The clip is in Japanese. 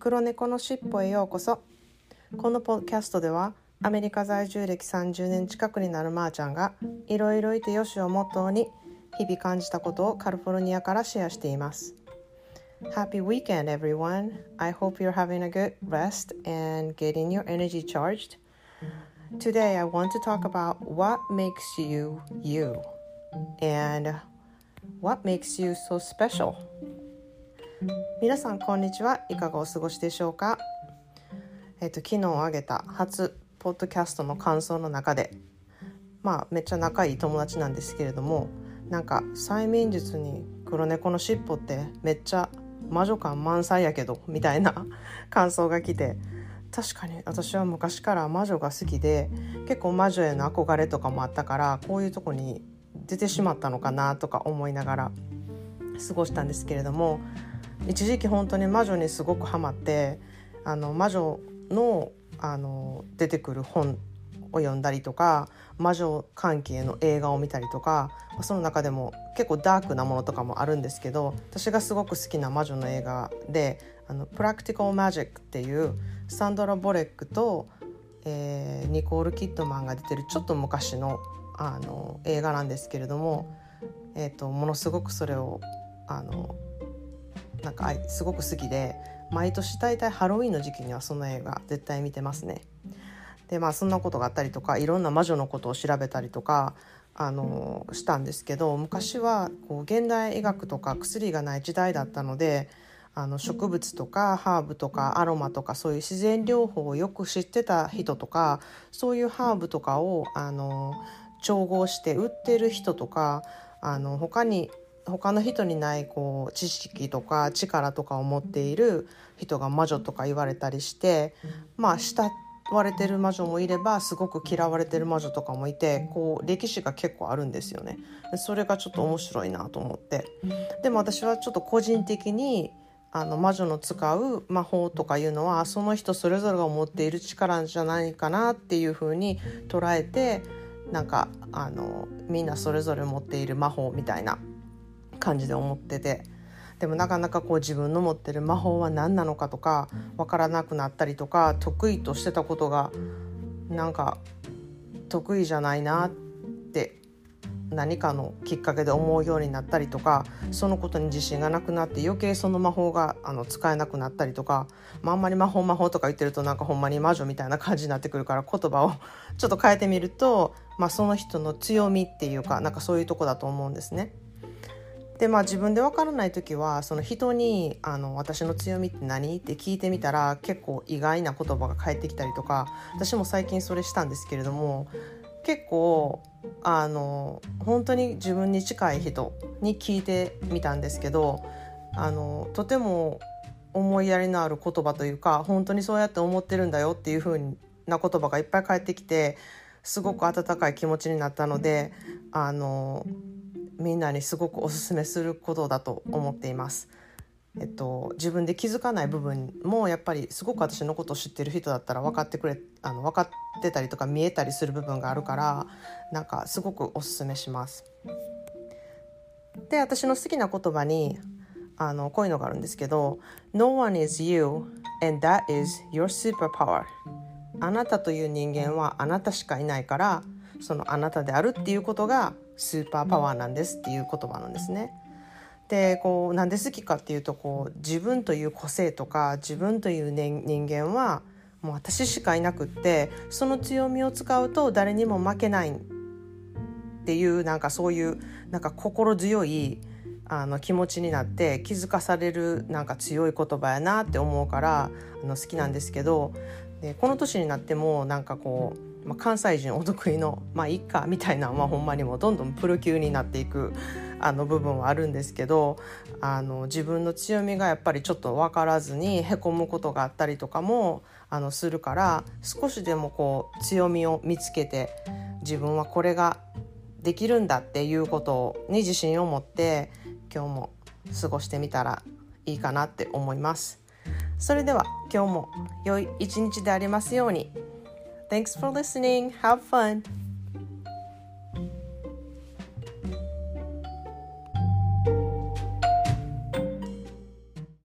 黒猫のしっぽへようこそこのポッドキャストではアメリカ在住歴30年近くになるまーちゃんがいろいろいてよしをモットーに日々感じたことをカリフォルニアからシェアしています Happy weekend everyone I hope you're having a good rest and getting your energy charged Today I want to talk about what makes you you and what makes you so special 皆さんこんにちは。いかがお過ごしでしょうか？えっ、と昨日あげた初ポッドキャストの感想の中でまあめっちゃ仲いい友達なんですけれどもなんか催眠術に黒猫のしっぽってめっちゃ魔女感満載やけどみたいな 感想が来て確かに私は昔から魔女が好きで結構魔女への憧れとかもあったからこういうとこに出てしまったのかなとか思いながら過ごしたんですけれども一時期本当に魔女にすごくハマってあの魔女のあの出てくる本を読んだりとか魔女関係の映画を見たりとかその中でも結構ダークなものとかもあるんですけど私がすごく好きな魔女の映画で「あのプラクティカル・マジック」っていうサンドラ・ボレックと、えー、ニコール・キッドマンが出てるちょっと昔のあの映画なんですけれども、えーと、ものすごくそれをあのなんかすごく好きで毎年大体ハロウィンの時期にはその映画絶対見てますね。でまあそんなことがあったりとかいろんな魔女のことを調べたりとかあのしたんですけど昔はこう現代医学とか薬がない時代だったのであの植物とかハーブとかアロマとかそういう自然療法をよく知ってた人とかそういうハーブとかをあの調合して売ってる人とかあの他に他の人にないこう知識とか力とかを持っている人が魔女とか言われたりしてまあ慕われてる魔女もいればすごく嫌われてる魔女とかもいてこう歴史が結構あるんですよね。それがちょっと面白いなと思って。でも私はちょっと個人的にあの魔女の使う魔法とかいうのはその人それぞれが持っている力じゃないかなっていうふうに捉えてなんかあのみんなそれぞれ持っている魔法みたいな感じで思っててでもなかなかこう自分の持ってる魔法は何なのかとか分からなくなったりとか得意としてたことがなんか得意じゃないなって何かのきっかけで思うようになったりとかそのことに自信がなくなって余計その魔法があの使えなくなったりとか、まあ、あんまり魔法魔法とか言ってるとなんかほんまに魔女みたいな感じになってくるから言葉を ちょっと変えてみると、まあ、その人の強みっていうかなんかそういうとこだと思うんですね。でまあ自分で分からない時はその人にあの「私の強みって何?」って聞いてみたら結構意外な言葉が返ってきたりとか私も最近それしたんですけれども結構あの本当に自分に近い人に聞いてみたんですけどあのとても思いやりのある言葉というか本当にそうやって思ってるんだよっていう風な言葉がいっぱい返ってきてすごく温かい気持ちになったのであのみんなにすごくおすすめすることだと思っています。えっと、自分で気づかない部分もやっぱりすごく私のことを知ってる人だったら分かってくれあの分かってたりとか見えたりする部分があるからなんかすごくおすすめします。で私の好きな言葉にあのこういうのがあるんですけど「No one is you and that is your superpower」あなたという人間はあなたしかいないからそのあなたであるっていうことがスーパーパワーなんですっていう言葉なんですね。でこうなんで好きかっていうとこう自分という個性とか自分という、ね、人間はもう私しかいなくってその強みを使うと誰にも負けないっていうなんかそういうなんか心強いあの気持ちになって気づかされるなんか強い言葉やなって思うからあの好きなんですけどでこの年になってもなんかこうまあ、関西人お得意のまあいっかみたいな、まあ、ほんまにもどんどんプロ級になっていくあの部分はあるんですけどあの自分の強みがやっぱりちょっと分からずにへこむことがあったりとかもあのするから少しでもこう強みを見つけて自分はこれができるんだっていうことに自信を持って今日も過ごしてみたらいいかなって思います。それでは今日も良い一日でありますように。Thanks for listening. Have fun.